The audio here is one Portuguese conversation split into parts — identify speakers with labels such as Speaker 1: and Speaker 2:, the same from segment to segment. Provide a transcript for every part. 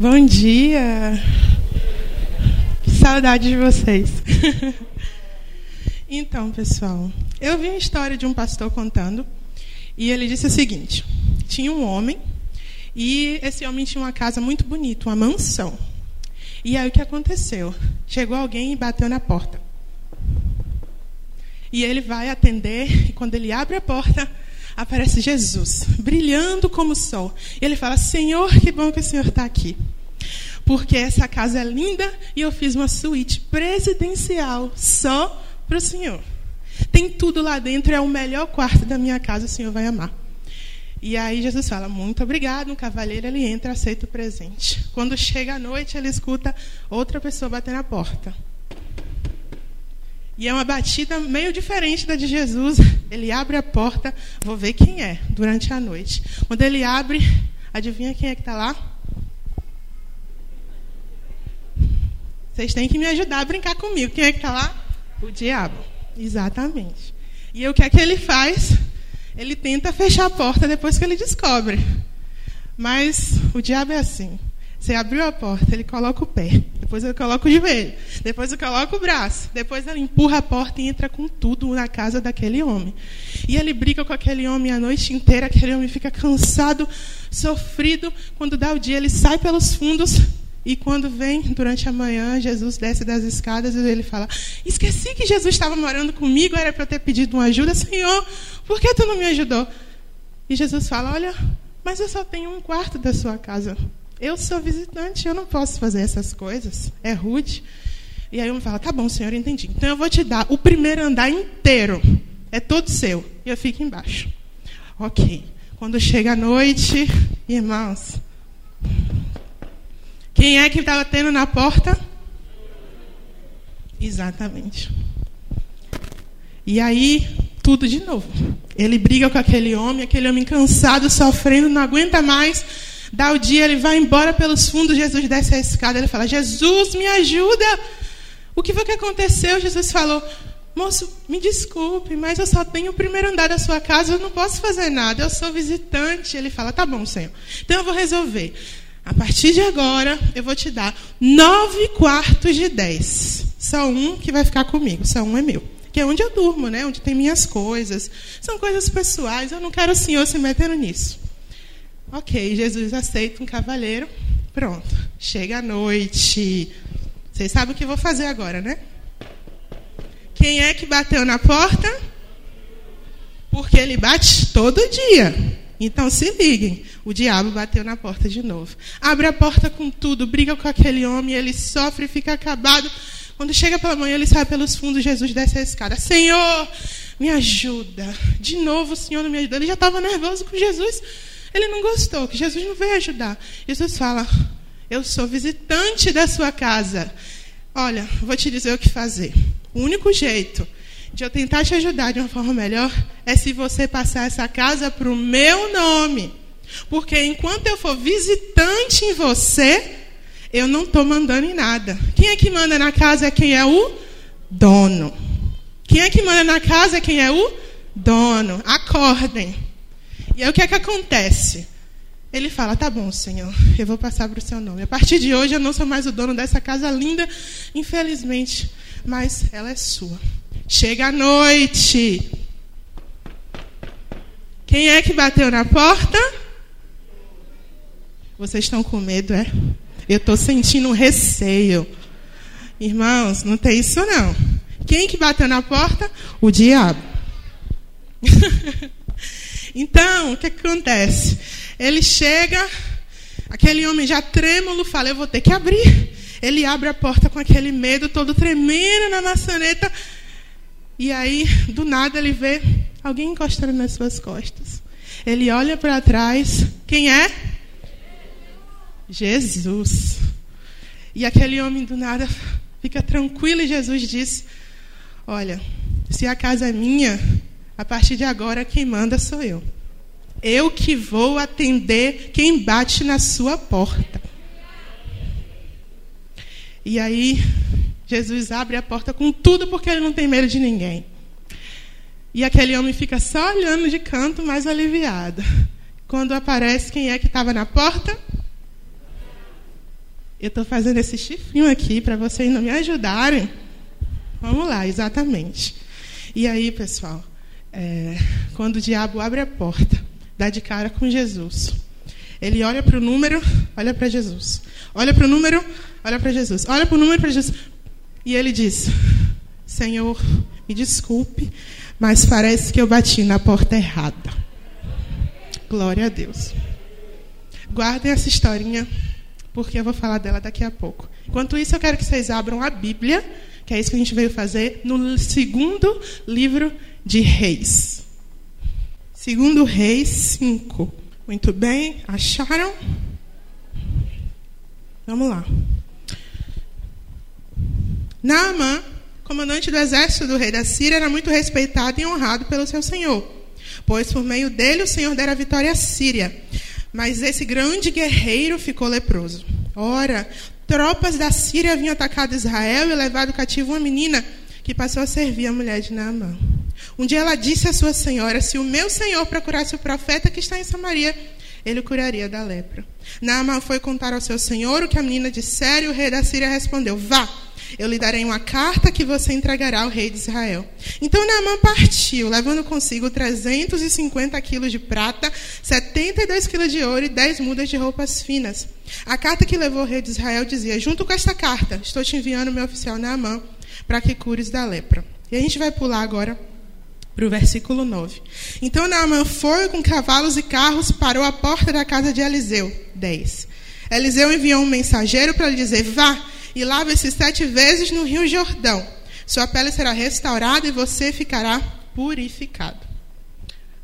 Speaker 1: Bom dia! Que saudade de vocês! então, pessoal, eu vi uma história de um pastor contando e ele disse o seguinte: tinha um homem e esse homem tinha uma casa muito bonita, uma mansão. E aí o que aconteceu? Chegou alguém e bateu na porta. E ele vai atender e quando ele abre a porta, aparece Jesus, brilhando como o sol. E ele fala: Senhor, que bom que o Senhor está aqui. Porque essa casa é linda e eu fiz uma suíte presidencial só para o Senhor. Tem tudo lá dentro, é o melhor quarto da minha casa, o Senhor vai amar. E aí Jesus fala: Muito obrigado. Um cavalheiro ele entra, aceita o presente. Quando chega a noite, ele escuta outra pessoa bater na porta. E é uma batida meio diferente da de Jesus. Ele abre a porta, vou ver quem é, durante a noite. Quando ele abre, adivinha quem é que está lá? Vocês têm que me ajudar a brincar comigo. Quem é que está lá? O diabo. Exatamente. E o que é que ele faz? Ele tenta fechar a porta depois que ele descobre. Mas o diabo é assim. Você abriu a porta, ele coloca o pé, depois ele coloca o joelho, depois ele coloca o braço, depois ele empurra a porta e entra com tudo na casa daquele homem. E ele briga com aquele homem a noite inteira, aquele homem fica cansado, sofrido. Quando dá o dia, ele sai pelos fundos e quando vem durante a manhã, Jesus desce das escadas e ele fala: Esqueci que Jesus estava morando comigo, era para eu ter pedido uma ajuda, Senhor, por que tu não me ajudou? E Jesus fala: Olha, mas eu só tenho um quarto da sua casa. Eu sou visitante, eu não posso fazer essas coisas. É rude. E aí eu fala, tá bom, senhor, entendi. Então eu vou te dar o primeiro andar inteiro. É todo seu. E eu fico embaixo. Ok. Quando chega a noite, irmãos. Quem é que estava tendo na porta? Exatamente. E aí, tudo de novo. Ele briga com aquele homem, aquele homem cansado, sofrendo, não aguenta mais Dá o dia, ele vai embora pelos fundos, Jesus desce a escada, ele fala: Jesus, me ajuda. O que foi que aconteceu? Jesus falou: Moço, me desculpe, mas eu só tenho o primeiro andar da sua casa, eu não posso fazer nada, eu sou visitante. Ele fala: Tá bom, Senhor. Então eu vou resolver. A partir de agora, eu vou te dar nove quartos de dez. Só um que vai ficar comigo, só um é meu. Que é onde eu durmo, né? Onde tem minhas coisas. São coisas pessoais, eu não quero o Senhor se metendo nisso. Ok, Jesus aceita um cavaleiro. Pronto. Chega a noite. Vocês sabem o que eu vou fazer agora, né? Quem é que bateu na porta? Porque ele bate todo dia. Então se liguem. O diabo bateu na porta de novo. Abre a porta com tudo, briga com aquele homem, ele sofre fica acabado. Quando chega pela manhã, ele sai pelos fundos, Jesus desce a escada. Senhor, me ajuda. De novo, o Senhor não me ajuda. Ele já estava nervoso com Jesus. Ele não gostou, que Jesus não veio ajudar. Jesus fala: Eu sou visitante da sua casa. Olha, vou te dizer o que fazer. O único jeito de eu tentar te ajudar de uma forma melhor é se você passar essa casa para o meu nome. Porque enquanto eu for visitante em você, eu não estou mandando em nada. Quem é que manda na casa é quem é o dono. Quem é que manda na casa é quem é o dono. Acordem. E aí o que é que acontece? Ele fala: Tá bom, Senhor, eu vou passar para o seu nome. A partir de hoje eu não sou mais o dono dessa casa linda, infelizmente, mas ela é sua. Chega a noite. Quem é que bateu na porta? Vocês estão com medo, é? Eu estou sentindo um receio. Irmãos, não tem isso não. Quem que bateu na porta? O diabo. Então, o que, que acontece? Ele chega, aquele homem já trêmulo fala: Eu vou ter que abrir. Ele abre a porta com aquele medo, todo tremendo na maçaneta. E aí, do nada, ele vê alguém encostando nas suas costas. Ele olha para trás. Quem é? Jesus. E aquele homem do nada fica tranquilo e Jesus diz: Olha, se a casa é minha, a partir de agora, quem manda sou eu. Eu que vou atender quem bate na sua porta. E aí, Jesus abre a porta com tudo porque ele não tem medo de ninguém. E aquele homem fica só olhando de canto, mais aliviado. Quando aparece quem é que estava na porta? Eu estou fazendo esse chifrinho aqui para vocês não me ajudarem. Vamos lá, exatamente. E aí, pessoal, é, quando o diabo abre a porta, dá de cara com Jesus. Ele olha para o número, olha para Jesus. Olha para o número, olha para Jesus. Olha para o número para Jesus. E ele diz: Senhor, me desculpe, mas parece que eu bati na porta errada. Glória a Deus. Guardem essa historinha, porque eu vou falar dela daqui a pouco. Enquanto isso, eu quero que vocês abram a Bíblia, que é isso que a gente veio fazer, no segundo livro de Reis. Segundo Reis 5. Muito bem, acharam? Vamos lá. Naamã, comandante do exército do rei da Síria, era muito respeitado e honrado pelo seu senhor, pois por meio dele o senhor dera vitória à Síria. Mas esse grande guerreiro ficou leproso. Ora, tropas da Síria haviam atacado Israel e levado cativo uma menina que passou a servir a mulher de Naamã. Um dia ela disse à sua senhora: Se o meu senhor procurasse o profeta que está em Samaria, ele curaria da lepra. Naamã foi contar ao seu senhor o que a menina dissera e o rei da Síria respondeu: Vá, eu lhe darei uma carta que você entregará ao rei de Israel. Então Naamã partiu, levando consigo 350 quilos de prata, 72 quilos de ouro e 10 mudas de roupas finas. A carta que levou ao rei de Israel dizia: Junto com esta carta, estou te enviando meu oficial Naamã para que cures da lepra. E a gente vai pular agora para o versículo 9. Então Naamã foi com cavalos e carros, parou à porta da casa de Eliseu. 10. Eliseu enviou um mensageiro para lhe dizer: Vá e lave-se sete vezes no rio Jordão. Sua pele será restaurada e você ficará purificado.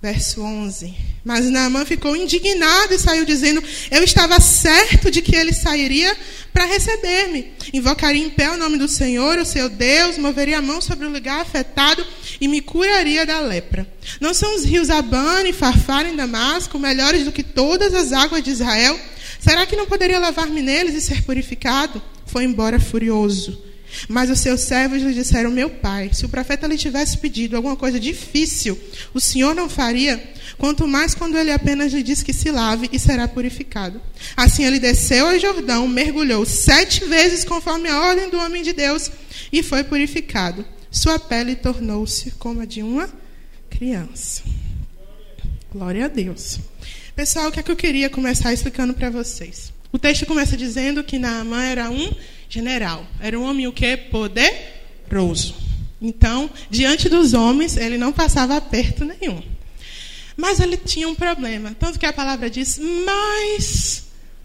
Speaker 1: Verso 11. Mas Naamã ficou indignado e saiu dizendo: Eu estava certo de que ele sairia para receber-me. Invocaria em pé o nome do Senhor, o seu Deus, moveria a mão sobre o lugar afetado e me curaria da lepra. Não são os rios Abana e Farfar em Damasco melhores do que todas as águas de Israel? Será que não poderia lavar-me neles e ser purificado? Foi embora furioso. Mas os seus servos lhe disseram: Meu pai, se o profeta lhe tivesse pedido alguma coisa difícil, o senhor não faria? Quanto mais quando ele apenas lhe diz que se lave e será purificado. Assim ele desceu ao Jordão, mergulhou sete vezes conforme a ordem do homem de Deus e foi purificado. Sua pele tornou-se como a de uma criança. Glória a Deus. Pessoal, o que é que eu queria começar explicando para vocês? O texto começa dizendo que Naamã era um general. Era um homem o quê? Poderoso. Então, diante dos homens, ele não passava aperto nenhum. Mas ele tinha um problema. Tanto que a palavra diz, mas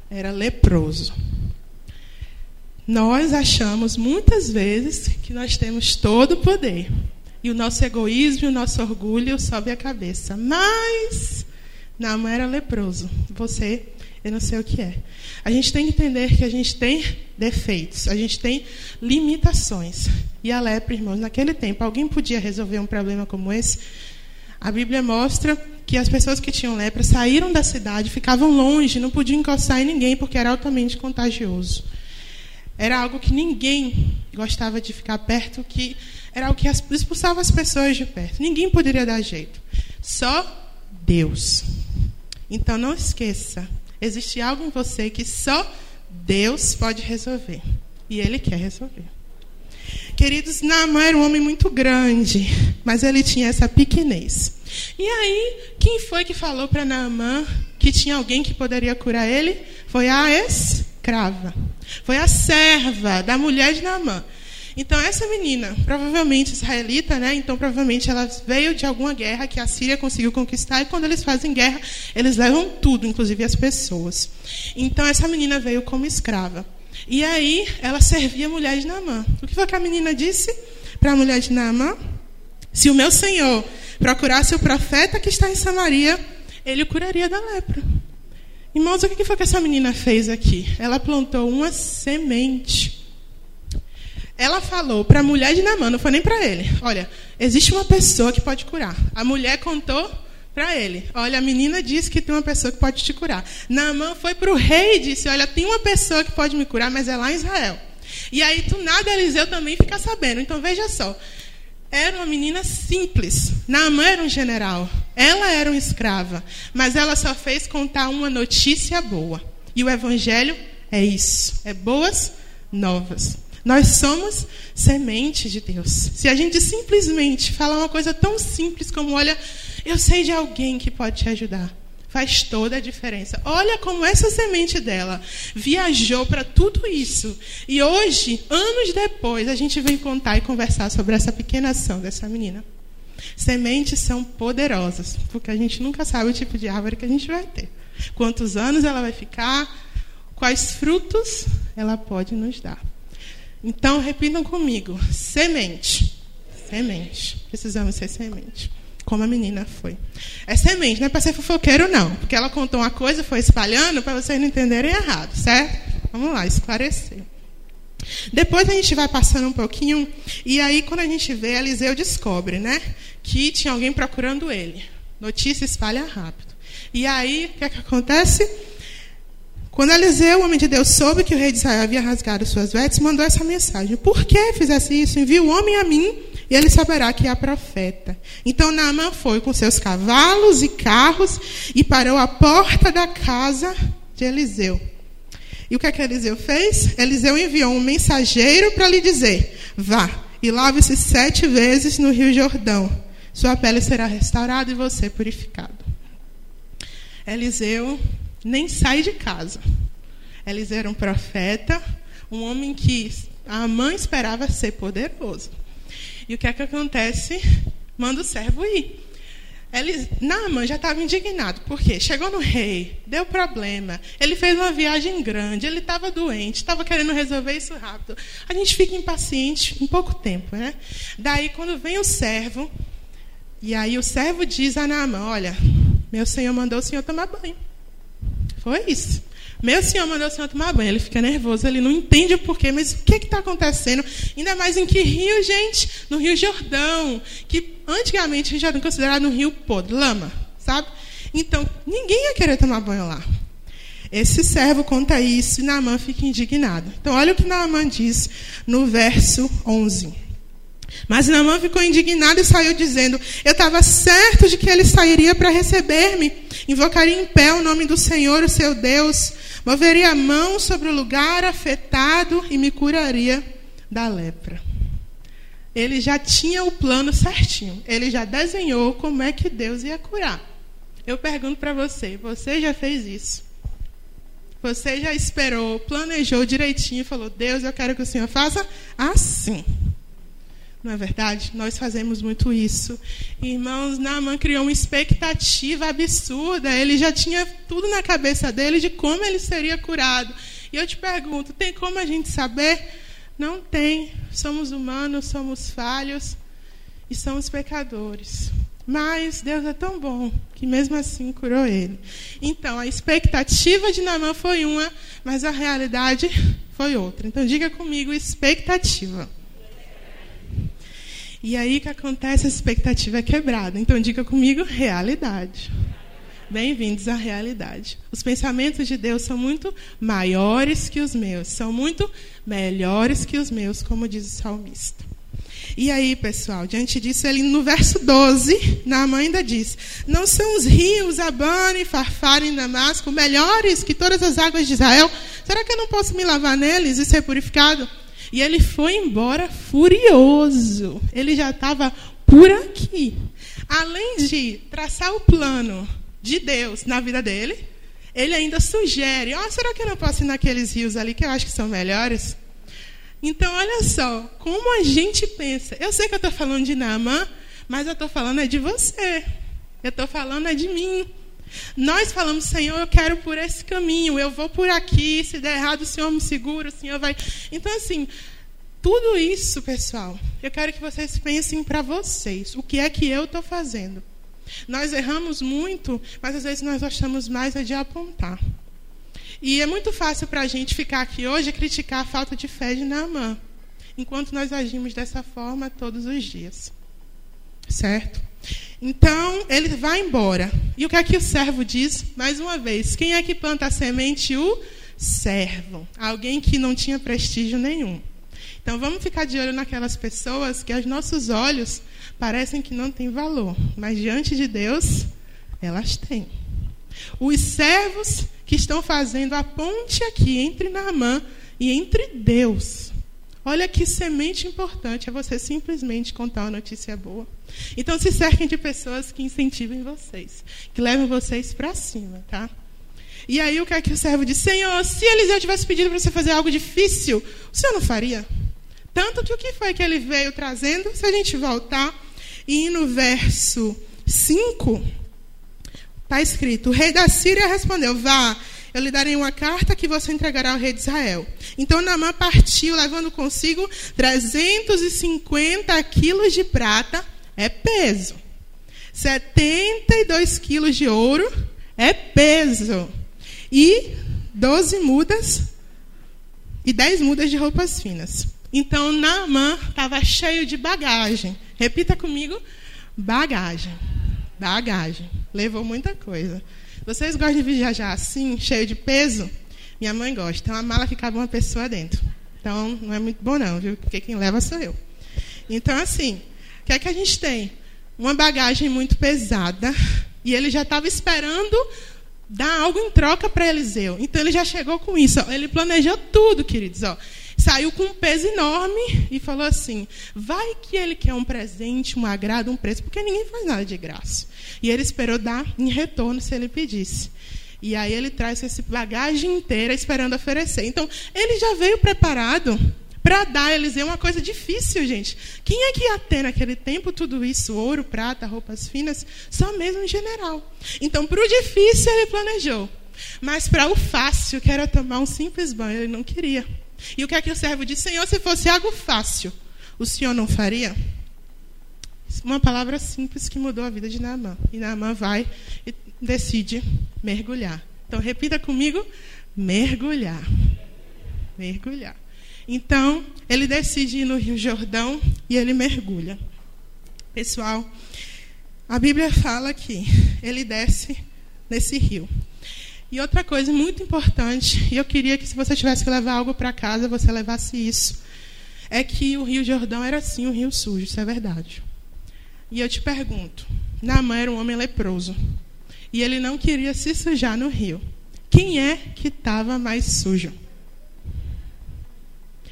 Speaker 1: era leproso. Nós achamos muitas vezes que nós temos todo o poder. E o nosso egoísmo e o nosso orgulho sobe a cabeça. Mas não era leproso. Você eu não sei o que é. A gente tem que entender que a gente tem defeitos, a gente tem limitações. E a lepra, irmãos, naquele tempo, alguém podia resolver um problema como esse? A Bíblia mostra que as pessoas que tinham lepra saíram da cidade, ficavam longe, não podiam encostar em ninguém porque era altamente contagioso. Era algo que ninguém gostava de ficar perto, que era algo que expulsava as pessoas de perto. Ninguém poderia dar jeito. Só Deus. Então não esqueça, Existe algo em você que só Deus pode resolver. E Ele quer resolver. Queridos, Naamã era um homem muito grande, mas ele tinha essa pequenez. E aí, quem foi que falou para Naamã que tinha alguém que poderia curar ele? Foi a escrava. Foi a serva da mulher de Naamã. Então, essa menina, provavelmente israelita, né? Então, provavelmente ela veio de alguma guerra que a Síria conseguiu conquistar. E quando eles fazem guerra, eles levam tudo, inclusive as pessoas. Então, essa menina veio como escrava. E aí, ela servia a mulher de Naamã. O que foi que a menina disse para a mulher de Naamã? Se o meu senhor procurasse o profeta que está em Samaria, ele o curaria da lepra. Irmãos, o que foi que essa menina fez aqui? Ela plantou uma semente. Ela falou para a mulher de Namã, não foi nem para ele. Olha, existe uma pessoa que pode curar. A mulher contou para ele. Olha, a menina disse que tem uma pessoa que pode te curar. Naamã foi para o rei e disse: Olha, tem uma pessoa que pode me curar, mas é lá em Israel. E aí, tu nada, Eliseu também fica sabendo. Então, veja só. Era uma menina simples. Naamã era um general. Ela era uma escrava. Mas ela só fez contar uma notícia boa. E o evangelho É isso. É boas novas. Nós somos semente de Deus. Se a gente simplesmente falar uma coisa tão simples como: olha, eu sei de alguém que pode te ajudar. Faz toda a diferença. Olha como essa semente dela viajou para tudo isso. E hoje, anos depois, a gente vem contar e conversar sobre essa pequena ação dessa menina. Sementes são poderosas, porque a gente nunca sabe o tipo de árvore que a gente vai ter. Quantos anos ela vai ficar, quais frutos ela pode nos dar. Então, repitam comigo: semente. Semente. Precisamos ser semente como a menina foi. É semente, não é para ser fofoqueiro, não. Porque ela contou uma coisa, foi espalhando, para vocês não entenderem errado, certo? Vamos lá, esclarecer. Depois a gente vai passando um pouquinho, e aí quando a gente vê, Eliseu descobre, né? Que tinha alguém procurando ele. Notícia espalha rápido. E aí, o que, é que acontece? Quando Eliseu, o homem de Deus, soube que o rei de Israel havia rasgado suas vestes, mandou essa mensagem: Por que fizesse isso? Envia o homem a mim e ele saberá que é profeta. Então Naamã foi com seus cavalos e carros e parou à porta da casa de Eliseu. E o que é que Eliseu fez? Eliseu enviou um mensageiro para lhe dizer: Vá e lave-se sete vezes no rio Jordão. Sua pele será restaurada e você purificado. Eliseu nem sai de casa. Eliseu era um profeta, um homem que a mãe esperava ser poderoso. E o que é que acontece? Manda o servo ir. Ele, Naaman já estava indignado, porque chegou no rei, deu problema, ele fez uma viagem grande, ele estava doente, estava querendo resolver isso rápido. A gente fica impaciente em pouco tempo, né? Daí, quando vem o servo, e aí o servo diz a Naaman: Olha, meu senhor mandou o senhor tomar banho. Foi isso. Meu senhor mandou o senhor tomar banho. Ele fica nervoso, ele não entende o porquê, mas o que está acontecendo? Ainda mais em que rio, gente? No Rio Jordão, que antigamente já era considerado um rio podre, lama, sabe? Então, ninguém ia querer tomar banho lá. Esse servo conta isso e Naamã fica indignado. Então, olha o que Naamã diz no verso 11. Mas Naamã ficou indignado e saiu dizendo: Eu estava certo de que ele sairia para receber-me, invocaria em pé o nome do Senhor, o seu Deus, moveria a mão sobre o lugar afetado e me curaria da lepra. Ele já tinha o plano certinho, ele já desenhou como é que Deus ia curar. Eu pergunto para você: você já fez isso? Você já esperou, planejou direitinho e falou: Deus, eu quero que o Senhor faça assim. Não é verdade? Nós fazemos muito isso. Irmãos, Naaman criou uma expectativa absurda. Ele já tinha tudo na cabeça dele de como ele seria curado. E eu te pergunto: tem como a gente saber? Não tem. Somos humanos, somos falhos e somos pecadores. Mas Deus é tão bom que mesmo assim curou ele. Então, a expectativa de Naamã foi uma, mas a realidade foi outra. Então, diga comigo: expectativa. E aí que acontece, a expectativa é quebrada. Então diga comigo, realidade. Bem-vindos à realidade. Os pensamentos de Deus são muito maiores que os meus, são muito melhores que os meus, como diz o salmista. E aí, pessoal, diante disso, ele no verso 12, na mãe ainda diz: Não são os rios Abana e Farfar em Damasco melhores que todas as águas de Israel? Será que eu não posso me lavar neles e ser purificado? E ele foi embora furioso. Ele já estava por aqui. Além de traçar o plano de Deus na vida dele, ele ainda sugere: oh, será que eu não posso ir naqueles rios ali que eu acho que são melhores? Então, olha só, como a gente pensa. Eu sei que eu estou falando de Naamã, mas eu estou falando é de você. Eu estou falando é de mim. Nós falamos, Senhor, eu quero por esse caminho, eu vou por aqui, se der errado, o Senhor me segura, o Senhor vai. Então, assim, tudo isso, pessoal, eu quero que vocês pensem para vocês. O que é que eu estou fazendo? Nós erramos muito, mas às vezes nós gostamos mais é de apontar. E é muito fácil para a gente ficar aqui hoje e criticar a falta de fé de Naamã, enquanto nós agimos dessa forma todos os dias. Certo? Então, ele vai embora. E o que é que o servo diz? Mais uma vez, quem é que planta a semente? O servo. Alguém que não tinha prestígio nenhum. Então, vamos ficar de olho naquelas pessoas que aos nossos olhos parecem que não têm valor, mas diante de Deus, elas têm. Os servos que estão fazendo a ponte aqui entre Naamã e entre Deus. Olha que semente importante é você simplesmente contar uma notícia boa. Então se cerquem de pessoas que incentivem vocês, que levem vocês para cima, tá? E aí o que é que o servo disse? Senhor, se Eliseu tivesse pedido para você fazer algo difícil, o senhor não faria? Tanto que o que foi que ele veio trazendo, se a gente voltar, e no verso 5, está escrito: O rei da Síria respondeu: Vá, eu lhe darei uma carta que você entregará ao rei de Israel. Então Naamã partiu, levando consigo 350 quilos de prata, é peso. 72 quilos de ouro, é peso. E 12 mudas e 10 mudas de roupas finas. Então Naamã estava cheio de bagagem. Repita comigo: bagagem. Bagagem. Levou muita coisa. Vocês gostam de viajar assim, cheio de peso? Minha mãe gosta. Tem uma mala cabe uma pessoa dentro. Então, não é muito bom não, viu? Porque quem leva sou eu. Então, assim, o que é que a gente tem? Uma bagagem muito pesada. E ele já estava esperando dar algo em troca para Eliseu. Então, ele já chegou com isso. Ó. Ele planejou tudo, queridos. Ó saiu com um peso enorme e falou assim: vai que ele quer um presente, um agrado, um preço, porque ninguém faz nada de graça. E ele esperou dar em retorno se ele pedisse. E aí ele traz essa bagagem inteira esperando oferecer. Então, ele já veio preparado para dar a Eliseu uma coisa difícil, gente. Quem é que ia ter naquele tempo tudo isso? Ouro, prata, roupas finas? Só mesmo em general. Então, para o difícil, ele planejou. Mas para o fácil, que era tomar um simples banho, ele não queria. E o que é que o servo disse? Senhor, se fosse algo fácil, o senhor não faria? Uma palavra simples que mudou a vida de Naamã. E Naamã vai e decide mergulhar. Então, repita comigo: mergulhar. Mergulhar. Então, ele decide ir no Rio Jordão e ele mergulha. Pessoal, a Bíblia fala que ele desce nesse rio. E outra coisa muito importante, e eu queria que se você tivesse que levar algo para casa, você levasse isso, é que o Rio Jordão era sim um rio sujo, isso é verdade. E eu te pergunto, Naamã era um homem leproso, e ele não queria se sujar no rio. Quem é que estava mais sujo?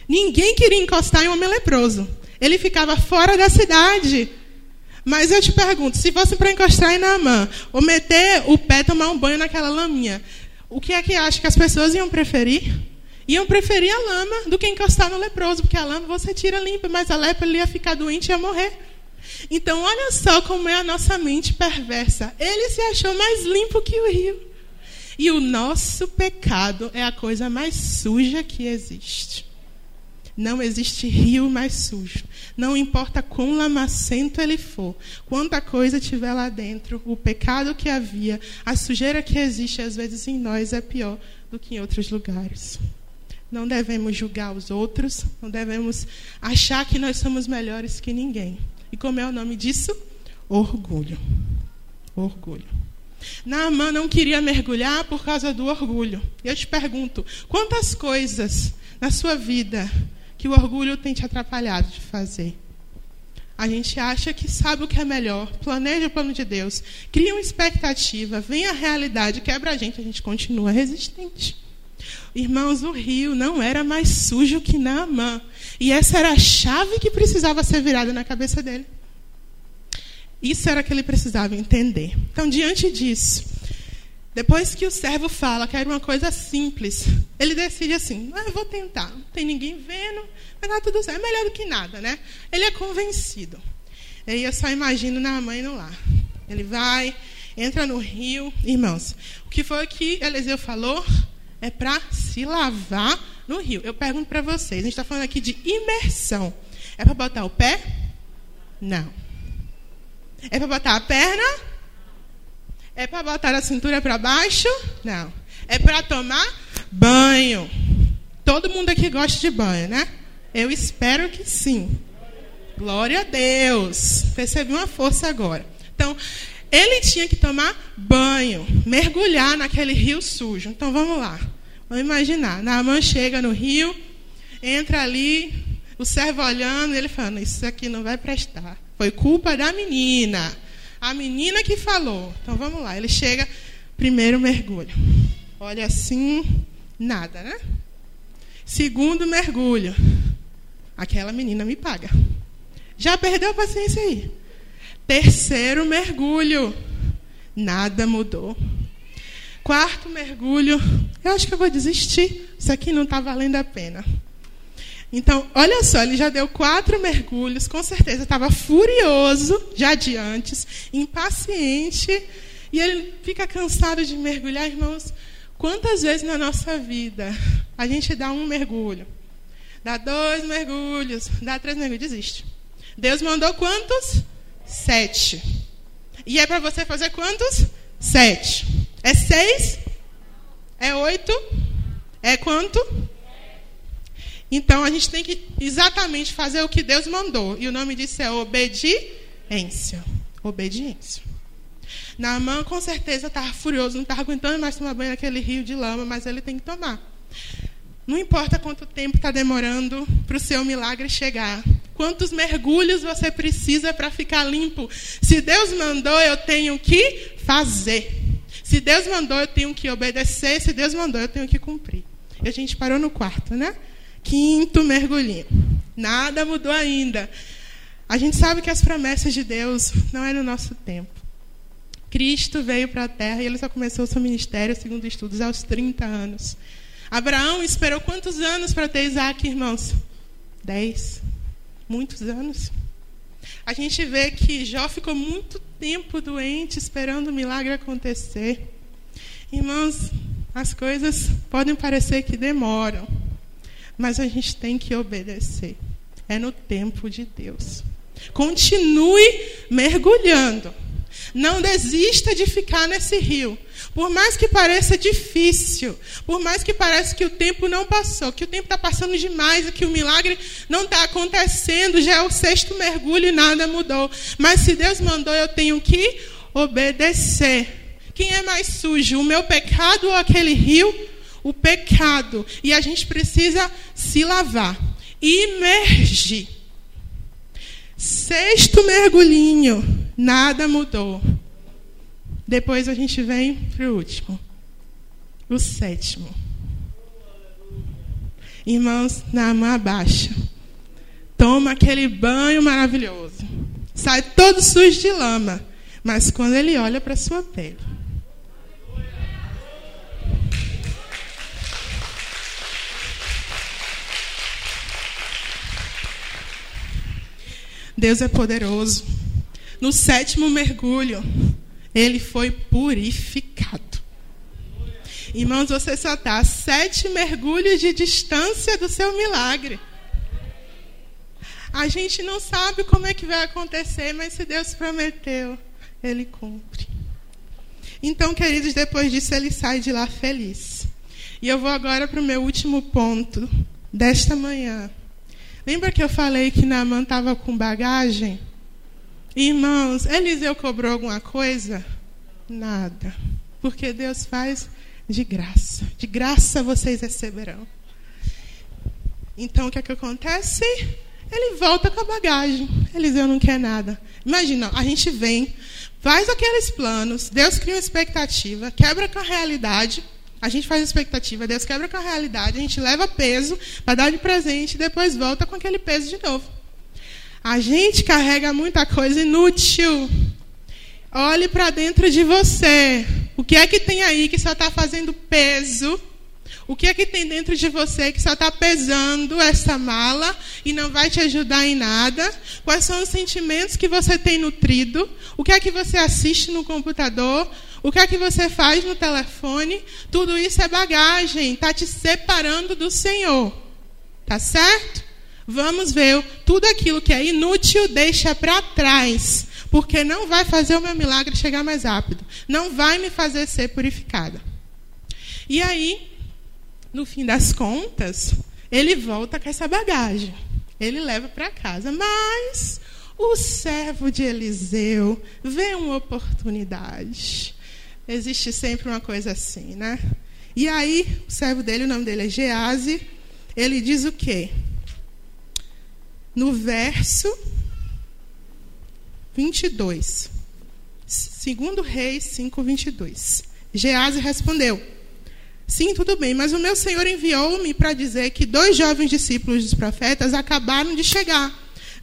Speaker 1: Ninguém queria encostar em um homem leproso. Ele ficava fora da cidade. Mas eu te pergunto, se fosse para encostar em Naamã, ou meter o pé, tomar um banho naquela laminha, o que é que acha que as pessoas iam preferir? Iam preferir a lama do que encostar no leproso, porque a lama você tira limpa, mas a lepra ele ia ficar doente e ia morrer. Então, olha só como é a nossa mente perversa. Ele se achou mais limpo que o rio. E o nosso pecado é a coisa mais suja que existe. Não existe rio mais sujo. Não importa quão lamacento ele for, quanta coisa tiver lá dentro, o pecado que havia, a sujeira que existe às vezes em nós é pior do que em outros lugares. Não devemos julgar os outros, não devemos achar que nós somos melhores que ninguém. E como é o nome disso? Orgulho. Orgulho. Naamã não queria mergulhar por causa do orgulho. Eu te pergunto, quantas coisas na sua vida que o orgulho tem te atrapalhado de fazer. A gente acha que sabe o que é melhor, planeja o plano de Deus, cria uma expectativa, vem a realidade, quebra a gente, a gente continua resistente. Irmãos, o rio não era mais sujo que Naamã. E essa era a chave que precisava ser virada na cabeça dele. Isso era que ele precisava entender. Então, diante disso, depois que o servo fala que era uma coisa simples, ele decide assim: ah, eu vou tentar. Não tem ninguém vendo, mas tá tudo certo. É melhor do que nada, né? Ele é convencido. E aí eu só imagino na mãe no lar. Ele vai, entra no rio. Irmãos, o que foi que Eliseu falou? É para se lavar no rio. Eu pergunto para vocês: a gente está falando aqui de imersão. É para botar o pé? Não. É para botar a perna? É para botar a cintura para baixo? Não. É para tomar banho. Todo mundo aqui gosta de banho, né? Eu espero que sim. Glória a Deus. Percebi uma força agora. Então, ele tinha que tomar banho, mergulhar naquele rio sujo. Então, vamos lá. Vamos imaginar. Naaman chega no rio, entra ali, o servo olhando, ele falando: Isso aqui não vai prestar. Foi culpa da menina. A menina que falou. Então vamos lá. Ele chega, Primeiro mergulho. Olha assim, nada, né? Segundo mergulho. Aquela menina me paga. Já perdeu a paciência aí? Terceiro mergulho. Nada mudou. Quarto mergulho. Eu acho que eu vou desistir. Isso aqui não está valendo a pena. Então, olha só, ele já deu quatro mergulhos, com certeza estava furioso já de antes, impaciente, e ele fica cansado de mergulhar, irmãos. Quantas vezes na nossa vida a gente dá um mergulho, dá dois mergulhos, dá três mergulhos, desiste. Deus mandou quantos? Sete. E é para você fazer quantos? Sete. É seis? É oito? É quanto? Então a gente tem que exatamente fazer o que Deus mandou. E o nome disso é obediência. Obediência. Naamã com certeza estava furioso, não estava aguentando mais tomar banho naquele rio de lama, mas ele tem que tomar. Não importa quanto tempo está demorando para o seu milagre chegar. Quantos mergulhos você precisa para ficar limpo? Se Deus mandou, eu tenho que fazer. Se Deus mandou, eu tenho que obedecer. Se Deus mandou, eu tenho que cumprir. E a gente parou no quarto, né? Quinto mergulhinho. Nada mudou ainda. A gente sabe que as promessas de Deus não é no nosso tempo. Cristo veio para a terra e ele só começou o seu ministério, segundo estudos, aos 30 anos. Abraão esperou quantos anos para ter Isaac, irmãos? Dez. Muitos anos. A gente vê que Jó ficou muito tempo doente, esperando o milagre acontecer. Irmãos, as coisas podem parecer que demoram mas a gente tem que obedecer. É no tempo de Deus. Continue mergulhando. Não desista de ficar nesse rio. Por mais que pareça difícil, por mais que pareça que o tempo não passou, que o tempo está passando demais, que o milagre não está acontecendo, já é o sexto mergulho e nada mudou. Mas se Deus mandou, eu tenho que obedecer. Quem é mais sujo, o meu pecado ou aquele rio? O pecado. E a gente precisa se lavar. Imergir. Sexto mergulhinho. Nada mudou. Depois a gente vem para o último. O sétimo. Irmãos, na mão abaixa. Toma aquele banho maravilhoso. Sai todo sujo de lama. Mas quando ele olha para sua pele, Deus é poderoso. No sétimo mergulho, ele foi purificado. Irmãos, você só está a sete mergulhos de distância do seu milagre. A gente não sabe como é que vai acontecer, mas se Deus prometeu, Ele cumpre. Então, queridos, depois disso ele sai de lá feliz. E eu vou agora para o meu último ponto desta manhã. Lembra que eu falei que Naaman estava com bagagem? Irmãos, Eliseu cobrou alguma coisa? Nada. Porque Deus faz de graça. De graça vocês receberão. Então o que é que acontece? Ele volta com a bagagem. Eliseu não quer nada. Imagina, a gente vem, faz aqueles planos, Deus cria uma expectativa, quebra com a realidade. A gente faz expectativa, Deus quebra com a realidade, a gente leva peso para dar de presente e depois volta com aquele peso de novo. A gente carrega muita coisa inútil. Olhe para dentro de você. O que é que tem aí que só está fazendo peso? O que é que tem dentro de você que só está pesando essa mala e não vai te ajudar em nada? Quais são os sentimentos que você tem nutrido? O que é que você assiste no computador? O que é que você faz no telefone? Tudo isso é bagagem, está te separando do Senhor. Tá certo? Vamos ver tudo aquilo que é inútil, deixa para trás, porque não vai fazer o meu milagre chegar mais rápido, não vai me fazer ser purificada. E aí, no fim das contas, ele volta com essa bagagem. Ele leva para casa, mas o servo de Eliseu vê uma oportunidade. Existe sempre uma coisa assim, né? E aí, o servo dele, o nome dele é Gease, ele diz o quê? No verso 22. Segundo Reis 5, 22. Gease respondeu: Sim, tudo bem, mas o meu senhor enviou-me para dizer que dois jovens discípulos dos profetas acabaram de chegar,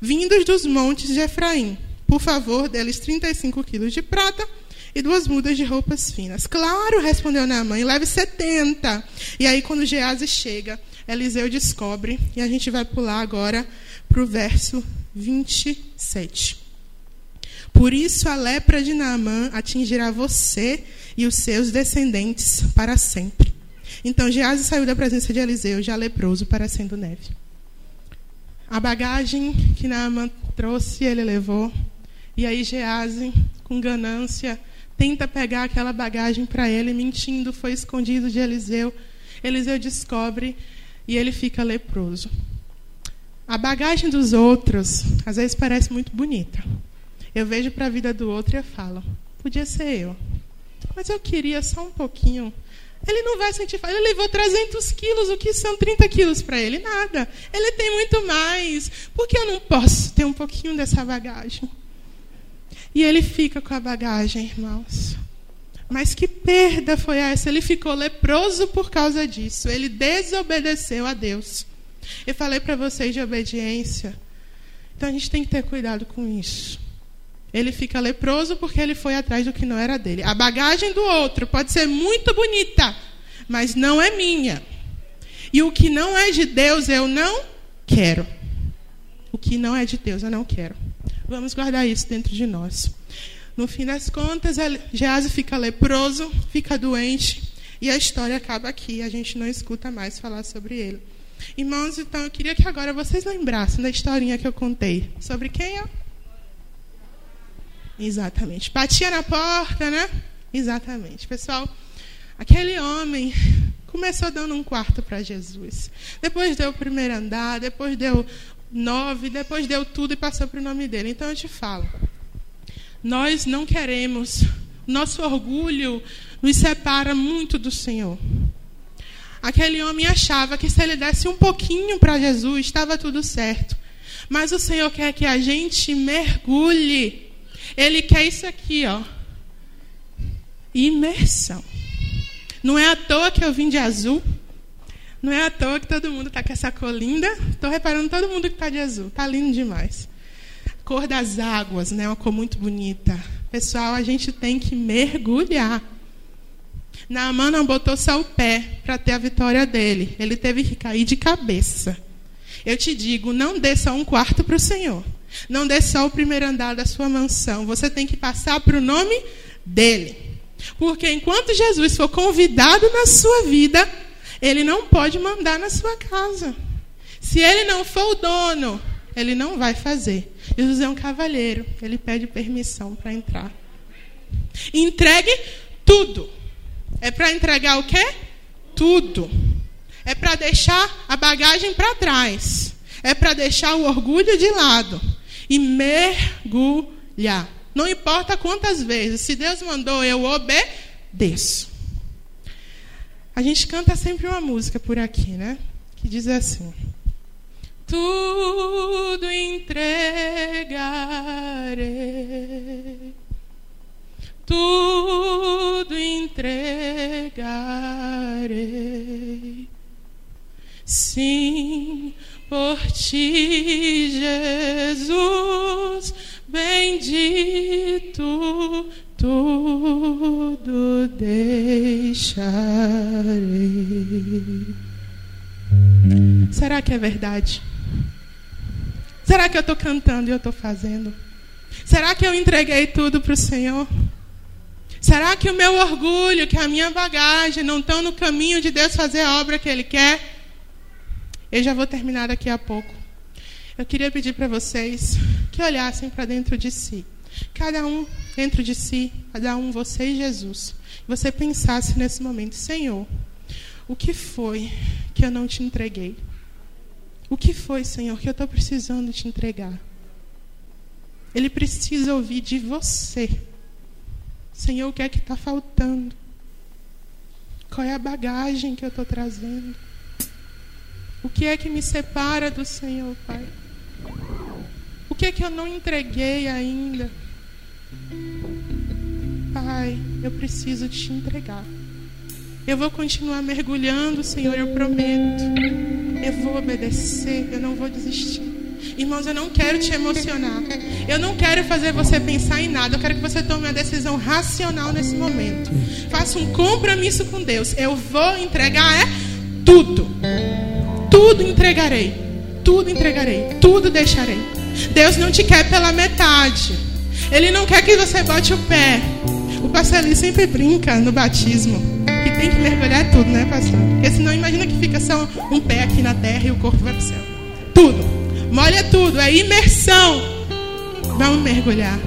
Speaker 1: vindos dos montes de Efraim. Por favor, deles 35 quilos de prata e duas mudas de roupas finas. Claro, respondeu Naamã, leve 70. E aí, quando Gease chega, Eliseu descobre, e a gente vai pular agora para o verso 27. Por isso a lepra de Naamã atingirá você e os seus descendentes para sempre. Então Gease saiu da presença de Eliseu, já leproso, parecendo neve. A bagagem que Naamã trouxe, ele levou. E aí Gease, com ganância, tenta pegar aquela bagagem para ele, mentindo, foi escondido de Eliseu. Eliseu descobre e ele fica leproso. A bagagem dos outros, às vezes, parece muito bonita. Eu vejo para a vida do outro e eu falo: podia ser eu. Mas eu queria só um pouquinho. Ele não vai sentir falta. Ele levou 300 quilos. O que são 30 quilos para ele? Nada. Ele tem muito mais. Por que eu não posso ter um pouquinho dessa bagagem? E ele fica com a bagagem, irmãos. Mas que perda foi essa? Ele ficou leproso por causa disso. Ele desobedeceu a Deus. Eu falei para vocês de obediência. Então a gente tem que ter cuidado com isso. Ele fica leproso porque ele foi atrás do que não era dele. A bagagem do outro pode ser muito bonita, mas não é minha. E o que não é de Deus eu não quero. O que não é de Deus eu não quero. Vamos guardar isso dentro de nós. No fim das contas, Gease fica leproso, fica doente, e a história acaba aqui. A gente não escuta mais falar sobre ele. Irmãos, então eu queria que agora vocês lembrassem da historinha que eu contei. Sobre quem é? Exatamente. Batia na porta, né? Exatamente. Pessoal, aquele homem começou dando um quarto para Jesus. Depois deu o primeiro andar, depois deu nove, depois deu tudo e passou para o nome dele. Então eu te falo, nós não queremos, nosso orgulho nos separa muito do Senhor. Aquele homem achava que se ele desse um pouquinho para Jesus, estava tudo certo. Mas o Senhor quer que a gente mergulhe. Ele quer isso aqui, ó. Imersão. Não é à toa que eu vim de azul. Não é à toa que todo mundo está com essa cor linda. Estou reparando todo mundo que está de azul. Está lindo demais. Cor das águas, né? Uma cor muito bonita. Pessoal, a gente tem que mergulhar. Naaman não botou só o pé para ter a vitória dele. Ele teve que cair de cabeça. Eu te digo, não dê só um quarto para o Senhor. Não dê só o primeiro andar da sua mansão. Você tem que passar para o nome dele. Porque enquanto Jesus for convidado na sua vida, ele não pode mandar na sua casa. Se ele não for o dono, ele não vai fazer. Jesus é um cavalheiro, ele pede permissão para entrar. Entregue tudo. É para entregar o quê? Tudo. É para deixar a bagagem para trás. É para deixar o orgulho de lado e mergulhar. Não importa quantas vezes, se Deus mandou, eu obedeço. A gente canta sempre uma música por aqui, né? Que diz assim: Tudo entregarei, tudo entregarei. Sim, por ti, Jesus, bendito tudo deixarei. Será que é verdade? Será que eu estou cantando e eu estou fazendo? Será que eu entreguei tudo para o Senhor? Será que o meu orgulho, que a minha bagagem não estão no caminho de Deus fazer a obra que Ele quer? Eu já vou terminar daqui a pouco. Eu queria pedir para vocês que olhassem para dentro de si. Cada um dentro de si, cada um, você e Jesus. Você pensasse nesse momento, Senhor, o que foi que eu não te entreguei? O que foi, Senhor, que eu estou precisando te entregar? Ele precisa ouvir de você. Senhor, o que é que está faltando? Qual é a bagagem que eu estou trazendo? O que é que me separa do Senhor, Pai? O que é que eu não entreguei ainda? Pai, eu preciso te entregar. Eu vou continuar mergulhando, Senhor, eu prometo. Eu vou obedecer, eu não vou desistir. Irmãos, eu não quero te emocionar. Eu não quero fazer você pensar em nada. Eu quero que você tome uma decisão racional nesse momento. Faça um compromisso com Deus. Eu vou entregar é tudo. Tudo entregarei. Tudo entregarei. Tudo deixarei. Deus não te quer pela metade. Ele não quer que você bote o pé. O pastor ali sempre brinca no batismo que tem que mergulhar tudo, né, pastor? Porque senão imagina que fica só um pé aqui na terra e o corpo vai para o céu. Tudo. Molha tudo. É imersão. Vamos mergulhar.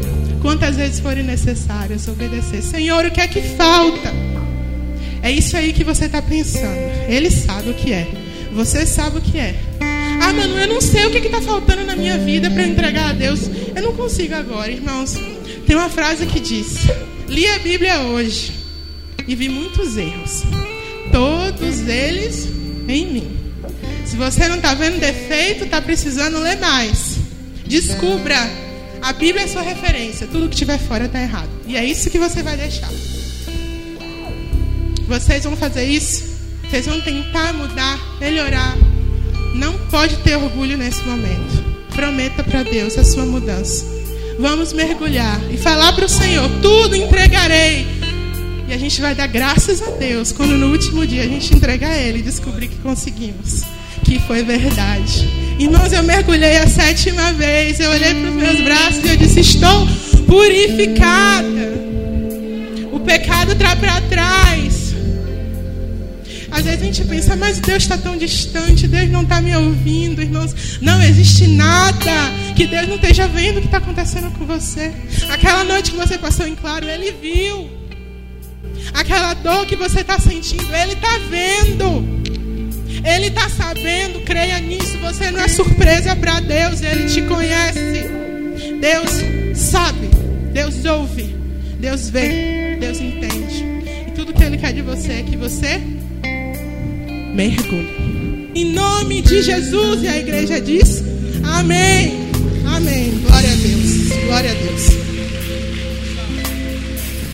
Speaker 1: Quantas vezes forem necessárias obedecer. Senhor, o que é que falta? É isso aí que você está pensando. Ele sabe o que é. Você sabe o que é. Ah, mano, eu não sei o que está faltando na minha vida para entregar a Deus. Eu não consigo agora, irmãos. Tem uma frase que diz: Li a Bíblia hoje e vi muitos erros. Todos eles em mim. Se você não está vendo defeito, está precisando ler mais. Descubra. A Bíblia é sua referência. Tudo que estiver fora está errado. E é isso que você vai deixar. Vocês vão fazer isso? Vocês vão tentar mudar, melhorar. Não pode ter orgulho nesse momento. Prometa para Deus a sua mudança. Vamos mergulhar e falar para o Senhor: tudo entregarei e a gente vai dar graças a Deus quando no último dia a gente entregar a Ele e descobrir que conseguimos. Que foi verdade. Irmãos, eu mergulhei a sétima vez. Eu olhei para os meus braços e eu disse: Estou purificada. O pecado está para trás. Às vezes a gente pensa, mas Deus está tão distante, Deus não está me ouvindo, irmãos. Não existe nada que Deus não esteja vendo o que está acontecendo com você. Aquela noite que você passou em claro, Ele viu. Aquela dor que você está sentindo, Ele está vendo. Ele está sabendo, creia nisso. Você não é surpresa para Deus, Ele te conhece. Deus sabe, Deus ouve, Deus vê, Deus entende. E tudo que Ele quer de você é que você mergulhe. Em nome de Jesus, e a igreja diz: Amém. Amém. Glória a Deus. Glória a Deus.